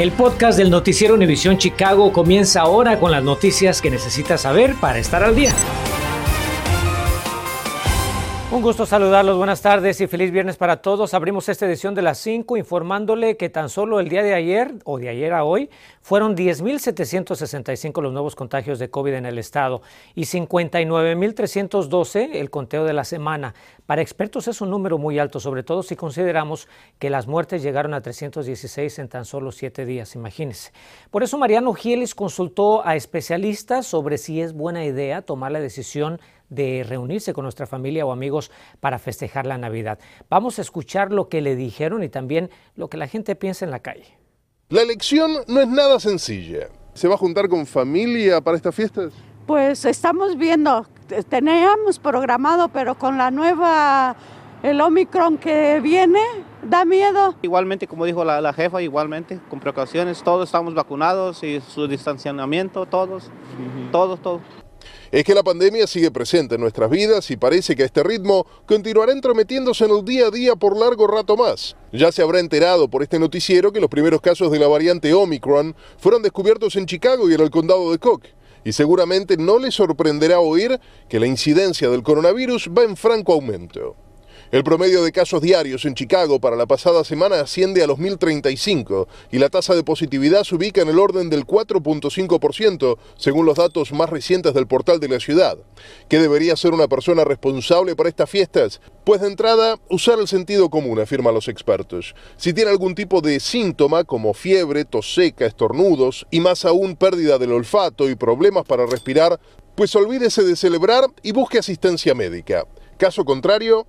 El podcast del noticiero Univisión Chicago comienza ahora con las noticias que necesitas saber para estar al día. Un gusto saludarlos, buenas tardes y feliz viernes para todos. Abrimos esta edición de las 5 informándole que tan solo el día de ayer o de ayer a hoy fueron 10.765 los nuevos contagios de COVID en el estado y 59.312 el conteo de la semana. Para expertos es un número muy alto, sobre todo si consideramos que las muertes llegaron a 316 en tan solo siete días, imagínense. Por eso Mariano Gielis consultó a especialistas sobre si es buena idea tomar la decisión de reunirse con nuestra familia o amigos para festejar la Navidad. Vamos a escuchar lo que le dijeron y también lo que la gente piensa en la calle. La elección no es nada sencilla. ¿Se va a juntar con familia para estas fiestas? Pues estamos viendo, teníamos programado, pero con la nueva, el Omicron que viene, da miedo. Igualmente, como dijo la, jefa, igualmente, con precauciones, todos estamos vacunados y su distanciamiento, todos, todos, todos es que la pandemia sigue presente en nuestras vidas y parece que a este ritmo continuará entrometiéndose en el día a día por largo rato más. Ya se habrá enterado por este noticiero que los primeros casos de la variante Omicron fueron descubiertos en Chicago y en el condado de Cook. Y seguramente no le sorprenderá oír que la incidencia del coronavirus va en franco aumento. El promedio de casos diarios en Chicago para la pasada semana asciende a los 1.035 y la tasa de positividad se ubica en el orden del 4.5% según los datos más recientes del portal de la ciudad. ¿Qué debería ser una persona responsable para estas fiestas? Pues de entrada, usar el sentido común, afirman los expertos. Si tiene algún tipo de síntoma como fiebre, tos seca, estornudos y más aún pérdida del olfato y problemas para respirar, pues olvídese de celebrar y busque asistencia médica. Caso contrario,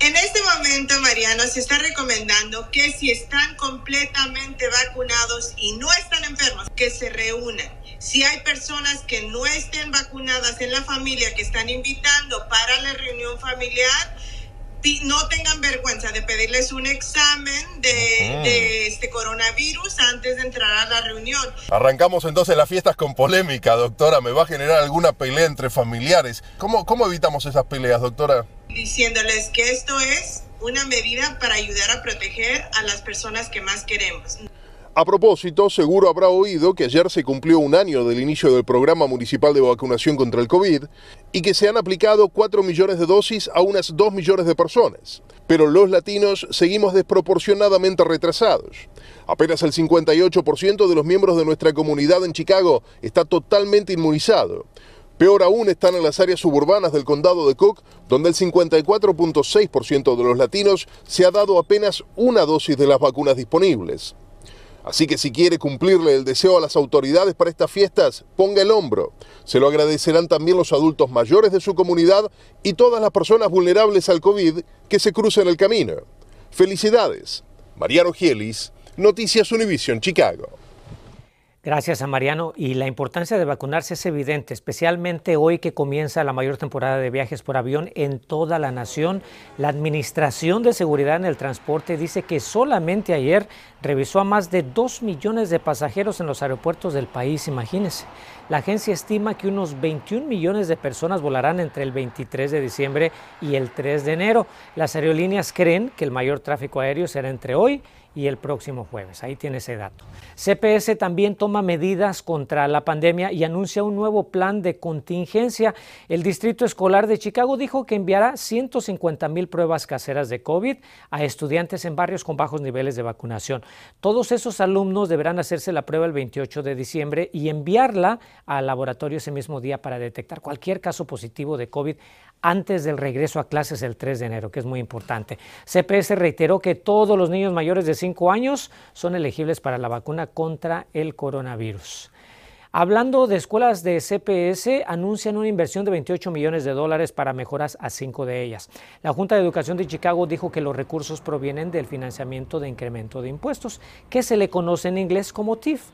en este momento, Mariano, se está recomendando que si están completamente vacunados y no están enfermos, que se reúnan. Si hay personas que no estén vacunadas en la familia, que están invitando para la reunión familiar, no tengan vergüenza de pedirles un examen de, este coronavirus antes de entrar a la reunión. Arrancamos entonces las fiestas con polémica, doctora. ¿Me va a generar alguna pelea entre familiares? ¿Cómo, cómo evitamos esas peleas, doctora? Diciéndoles que esto es una medida para ayudar a proteger a las personas que más queremos. A propósito, seguro habrá oído que ayer se cumplió un año del inicio del programa municipal de vacunación contra el COVID y que se han aplicado 4 millones de dosis a unas 2 millones de personas. Pero los latinos seguimos desproporcionadamente retrasados. Apenas el 58% de los miembros de nuestra comunidad en Chicago está totalmente inmunizado. Peor aún están en las áreas suburbanas del condado de Cook, donde el 54.6% de los latinos se ha dado apenas una dosis de las vacunas disponibles. Así que si quiere cumplirle el deseo a las autoridades para estas fiestas, ponga el hombro. Se lo agradecerán también los adultos mayores de su comunidad y todas las personas vulnerables al COVID que se crucen el camino. Felicidades. Mariano Gielis, Noticias Univision, Chicago. Gracias a Mariano. Y la importancia de vacunarse es evidente, especialmente hoy que comienza la mayor temporada de viajes por avión en toda la nación. La Administración de Seguridad en el Transporte dice que solamente ayer revisó a más de 2 millones de pasajeros en los aeropuertos del país, imagínense. La agencia estima que unos 21 millones de personas volarán entre el 23 de diciembre y el 3 de enero. Las aerolíneas creen que el mayor tráfico aéreo será entre hoy y el próximo jueves. Ahí tiene ese dato. CPS también toma medidas contra la pandemia y anuncia un nuevo plan de contingencia. El Distrito Escolar de Chicago dijo que enviará 150 mil pruebas caseras de COVID a estudiantes en barrios con bajos niveles de vacunación. Todos esos alumnos deberán hacerse la prueba el 28 de diciembre y enviarla al laboratorio ese mismo día para detectar cualquier caso positivo de COVID antes del regreso a clases el 3 de enero, que es muy importante. CPS reiteró que todos los niños mayores de 5 años son elegibles para la vacuna contra el coronavirus. Hablando de escuelas de CPS, anuncian una inversión de 28 millones de dólares para mejoras a cinco de ellas. La Junta de Educación de Chicago dijo que los recursos provienen del financiamiento de incremento de impuestos, que se le conoce en inglés como TIF.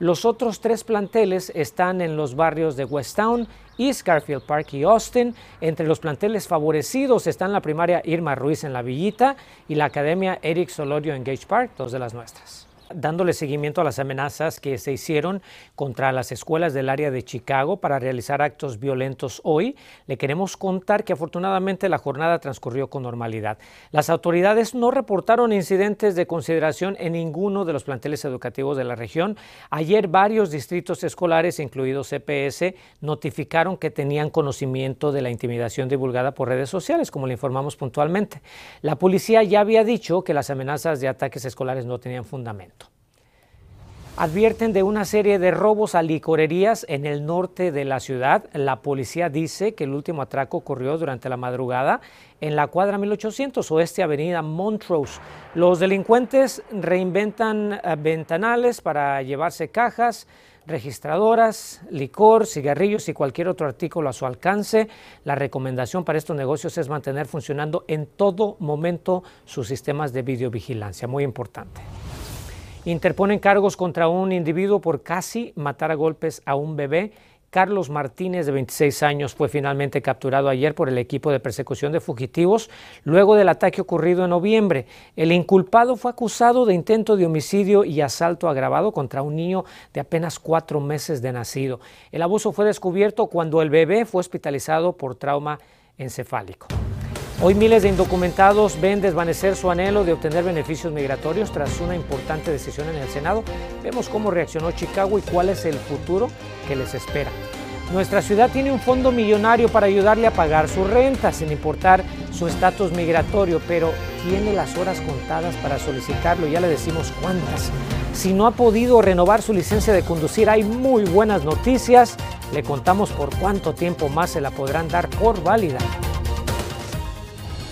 Los otros tres planteles están en los barrios de Westtown, East Garfield Park y Austin. Entre los planteles favorecidos están la primaria Irma Ruiz en La Villita y la academia Eric Solorio en Gage Park, dos de las nuestras. Dándole seguimiento a las amenazas que se hicieron contra las escuelas del área de Chicago para realizar actos violentos hoy. Le queremos contar que afortunadamente la jornada transcurrió con normalidad. Las autoridades no reportaron incidentes de consideración en ninguno de los planteles educativos de la región. Ayer varios distritos escolares, incluidos CPS, notificaron que tenían conocimiento de la intimidación divulgada por redes sociales, como le informamos puntualmente. La policía ya había dicho que las amenazas de ataques escolares no tenían fundamento advierten de una serie de robos a licorerías en el norte de la ciudad. La policía dice que el último atraco ocurrió durante la madrugada en la cuadra 1800 oeste avenida Montrose. Los delincuentes reinventan eh, ventanales para llevarse cajas, registradoras, licor, cigarrillos y cualquier otro artículo a su alcance. La recomendación para estos negocios es mantener funcionando en todo momento sus sistemas de videovigilancia. Muy importante interponen cargos contra un individuo por casi matar a golpes a un bebé. Carlos Martínez, de 26 años, fue finalmente capturado ayer por el equipo de persecución de fugitivos luego del ataque ocurrido en noviembre. El inculpado fue acusado de intento de homicidio y asalto agravado contra un niño de apenas cuatro meses de nacido. El abuso fue descubierto cuando el bebé fue hospitalizado por trauma encefálico. Hoy miles de indocumentados ven desvanecer su anhelo de obtener beneficios migratorios tras una importante decisión en el Senado. Vemos cómo reaccionó Chicago y cuál es el futuro que les espera. Nuestra ciudad tiene un fondo millonario para ayudarle a pagar su renta sin importar su estatus migratorio, pero tiene las horas contadas para solicitarlo. Ya le decimos cuántas. Si no ha podido renovar su licencia de conducir, hay muy buenas noticias. Le contamos por cuánto tiempo más se la podrán dar por válida.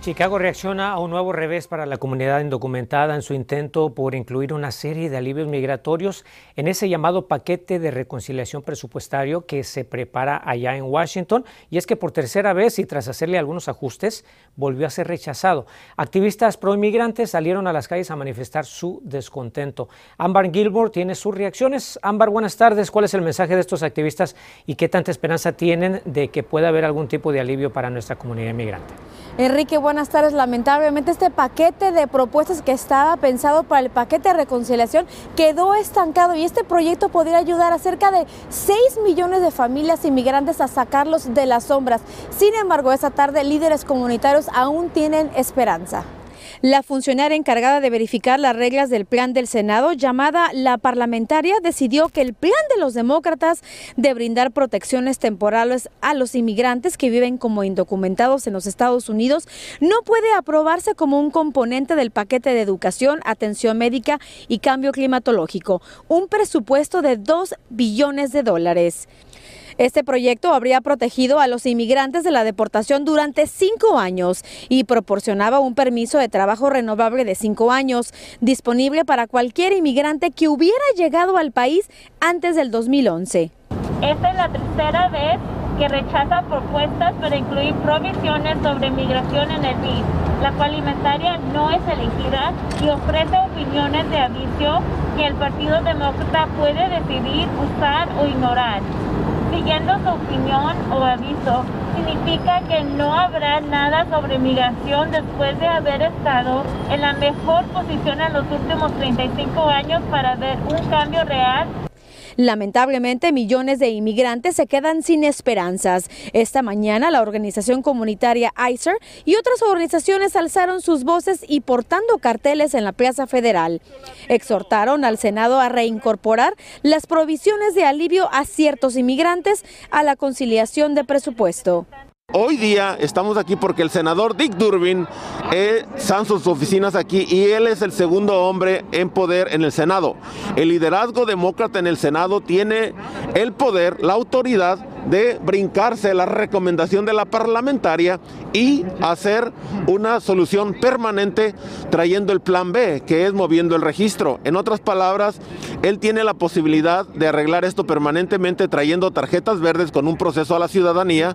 Chicago reacciona a un nuevo revés para la comunidad indocumentada en su intento por incluir una serie de alivios migratorios en ese llamado paquete de reconciliación presupuestario que se prepara allá en Washington. Y es que por tercera vez y tras hacerle algunos ajustes, volvió a ser rechazado. Activistas pro-inmigrantes salieron a las calles a manifestar su descontento. Ámbar Gilmore tiene sus reacciones. Ámbar, buenas tardes. ¿Cuál es el mensaje de estos activistas y qué tanta esperanza tienen de que pueda haber algún tipo de alivio para nuestra comunidad inmigrante? Enrique, buenas tardes. Lamentablemente este paquete de propuestas que estaba pensado para el paquete de reconciliación quedó estancado y este proyecto podría ayudar a cerca de 6 millones de familias inmigrantes a sacarlos de las sombras. Sin embargo, esta tarde líderes comunitarios aún tienen esperanza. La funcionaria encargada de verificar las reglas del plan del Senado, llamada la parlamentaria, decidió que el plan de los demócratas de brindar protecciones temporales a los inmigrantes que viven como indocumentados en los Estados Unidos no puede aprobarse como un componente del paquete de educación, atención médica y cambio climatológico, un presupuesto de 2 billones de dólares. Este proyecto habría protegido a los inmigrantes de la deportación durante cinco años y proporcionaba un permiso de trabajo renovable de cinco años, disponible para cualquier inmigrante que hubiera llegado al país antes del 2011. Esta es la tercera vez que rechaza propuestas para incluir provisiones sobre migración en el BID. La cual no es elegida y ofrece opiniones de aviso que el Partido Demócrata puede decidir usar o ignorar siguiendo su opinión o aviso, significa que no habrá nada sobre migración después de haber estado en la mejor posición en los últimos 35 años para ver un cambio real Lamentablemente, millones de inmigrantes se quedan sin esperanzas. Esta mañana, la organización comunitaria ICER y otras organizaciones alzaron sus voces y portando carteles en la Plaza Federal. Exhortaron al Senado a reincorporar las provisiones de alivio a ciertos inmigrantes a la conciliación de presupuesto. Hoy día estamos aquí porque el senador Dick Durbin eh, están sus oficinas aquí y él es el segundo hombre en poder en el Senado. El liderazgo demócrata en el Senado tiene el poder, la autoridad de brincarse la recomendación de la parlamentaria y hacer una solución permanente trayendo el plan B, que es moviendo el registro. En otras palabras, él tiene la posibilidad de arreglar esto permanentemente trayendo tarjetas verdes con un proceso a la ciudadanía.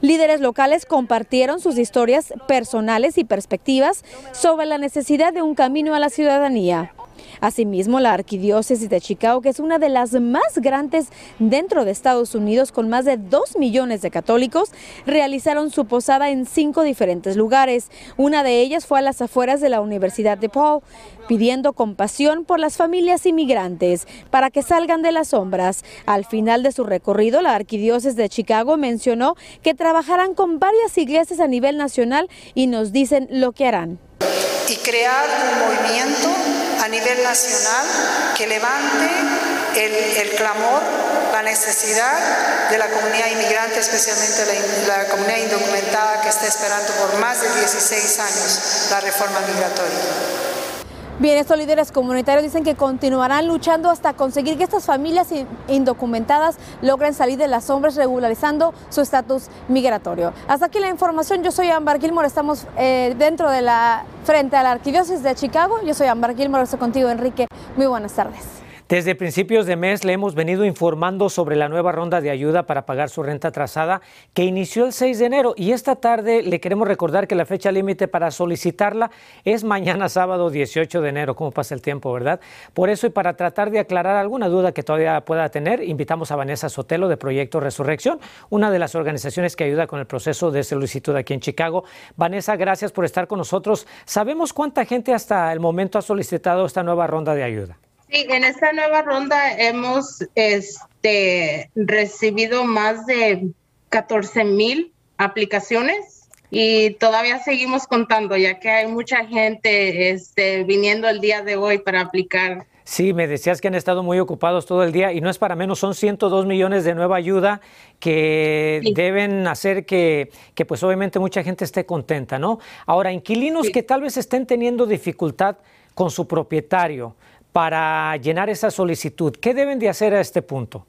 Líderes locales compartieron sus historias personales y perspectivas sobre la necesidad de un camino a la ciudadanía. Asimismo, la Arquidiócesis de Chicago, que es una de las más grandes dentro de Estados Unidos, con más de 2 millones de católicos, realizaron su posada en cinco diferentes lugares. Una de ellas fue a las afueras de la Universidad de Paul, pidiendo compasión por las familias inmigrantes para que salgan de las sombras. Al final de su recorrido, la Arquidiócesis de Chicago mencionó que trabajarán con varias iglesias a nivel nacional y nos dicen lo que harán. Y crear un movimiento a nivel nacional que levante el, el clamor, la necesidad de la comunidad inmigrante, especialmente la, la comunidad indocumentada que está esperando por más de 16 años la reforma migratoria. Bien, estos líderes comunitarios dicen que continuarán luchando hasta conseguir que estas familias indocumentadas logren salir de las sombras regularizando su estatus migratorio. Hasta aquí la información. Yo soy Ambar Gilmore. Estamos eh, dentro de la frente a la Arquidiócesis de Chicago. Yo soy Ambar Gilmore. Estoy contigo, Enrique. Muy buenas tardes. Desde principios de mes le hemos venido informando sobre la nueva ronda de ayuda para pagar su renta atrasada que inició el 6 de enero y esta tarde le queremos recordar que la fecha límite para solicitarla es mañana sábado 18 de enero. ¿Cómo pasa el tiempo, verdad? Por eso y para tratar de aclarar alguna duda que todavía pueda tener, invitamos a Vanessa Sotelo de Proyecto Resurrección, una de las organizaciones que ayuda con el proceso de solicitud aquí en Chicago. Vanessa, gracias por estar con nosotros. ¿Sabemos cuánta gente hasta el momento ha solicitado esta nueva ronda de ayuda? Sí, en esta nueva ronda hemos este, recibido más de 14 mil aplicaciones y todavía seguimos contando, ya que hay mucha gente este, viniendo el día de hoy para aplicar. Sí, me decías que han estado muy ocupados todo el día y no es para menos, son 102 millones de nueva ayuda que sí. deben hacer que, que, pues obviamente mucha gente esté contenta, ¿no? Ahora, inquilinos sí. que tal vez estén teniendo dificultad con su propietario, para llenar esa solicitud? ¿Qué deben de hacer a este punto?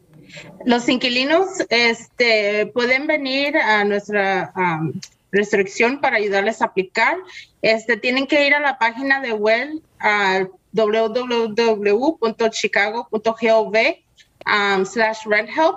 Los inquilinos este, pueden venir a nuestra restricción para ayudarles a aplicar. Este, tienen que ir a la página de web a www.chicago.gov um, slash renthelp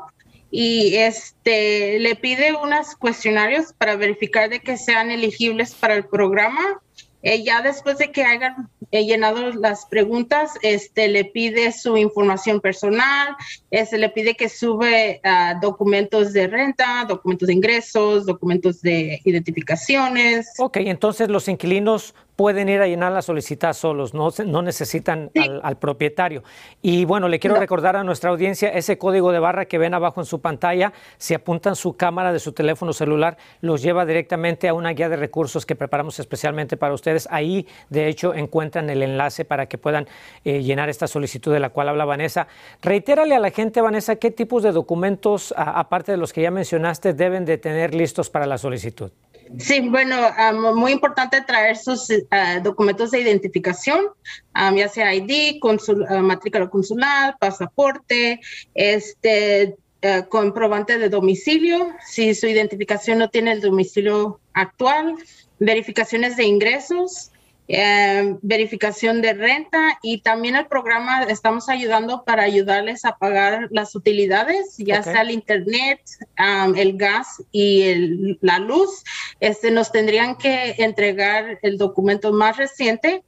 y este, le pide unos cuestionarios para verificar de que sean elegibles para el programa. Eh, ya después de que hayan eh, llenado las preguntas, este, le pide su información personal, este, le pide que sube uh, documentos de renta, documentos de ingresos, documentos de identificaciones. Ok, entonces los inquilinos pueden ir a llenar la solicitud solos, no, no necesitan sí. al, al, propietario. Y bueno, le quiero no. recordar a nuestra audiencia ese código de barra que ven abajo en su pantalla, si apuntan su cámara de su teléfono celular, los lleva directamente a una guía de recursos que preparamos especialmente para ustedes. Ahí, de hecho, encuentran el enlace para que puedan eh, llenar esta solicitud de la cual habla Vanessa. Reitérale a la gente, Vanessa, qué tipos de documentos, a, aparte de los que ya mencionaste, deben de tener listos para la solicitud. Sí, bueno, um, muy importante traer sus uh, documentos de identificación, um, ya sea ID, consul, uh, matrícula consular, pasaporte, este, uh, comprobante de domicilio, si su identificación no tiene el domicilio actual, verificaciones de ingresos, eh, verificación de renta y también el programa estamos ayudando para ayudarles a pagar las utilidades, ya okay. sea el internet, um, el gas y el, la luz. Este, nos tendrían que entregar el documento más reciente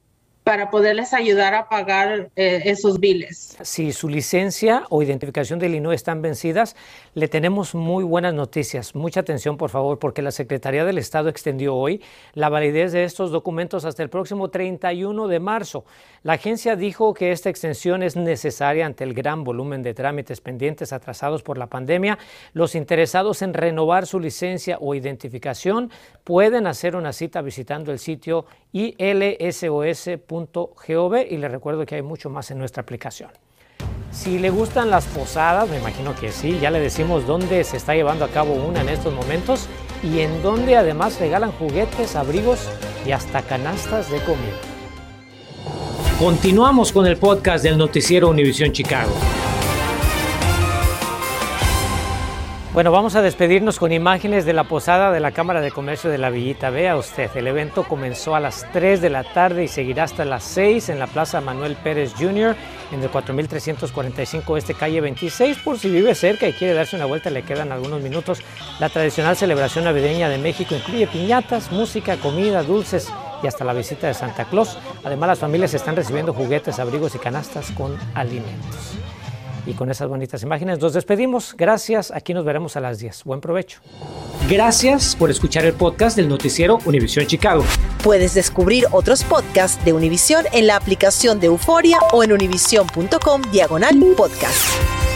para poderles ayudar a pagar eh, esos biles. Si su licencia o identificación del INO están vencidas, le tenemos muy buenas noticias. Mucha atención, por favor, porque la Secretaría del Estado extendió hoy la validez de estos documentos hasta el próximo 31 de marzo. La agencia dijo que esta extensión es necesaria ante el gran volumen de trámites pendientes atrasados por la pandemia. Los interesados en renovar su licencia o identificación pueden hacer una cita visitando el sitio ilsos.com .gov y le recuerdo que hay mucho más en nuestra aplicación. Si le gustan las posadas, me imagino que sí, ya le decimos dónde se está llevando a cabo una en estos momentos y en donde además regalan juguetes, abrigos y hasta canastas de comida. Continuamos con el podcast del noticiero Univisión Chicago. Bueno, vamos a despedirnos con imágenes de la posada de la Cámara de Comercio de la Villita. Vea usted, el evento comenzó a las 3 de la tarde y seguirá hasta las 6 en la Plaza Manuel Pérez Jr. en el 4345 este calle 26. Por si vive cerca y quiere darse una vuelta, le quedan algunos minutos. La tradicional celebración navideña de México incluye piñatas, música, comida, dulces y hasta la visita de Santa Claus. Además, las familias están recibiendo juguetes, abrigos y canastas con alimentos. Y con esas bonitas imágenes nos despedimos. Gracias. Aquí nos veremos a las 10. Buen provecho. Gracias por escuchar el podcast del noticiero Univisión Chicago. Puedes descubrir otros podcasts de Univisión en la aplicación de Euforia o en univision.com diagonal podcast.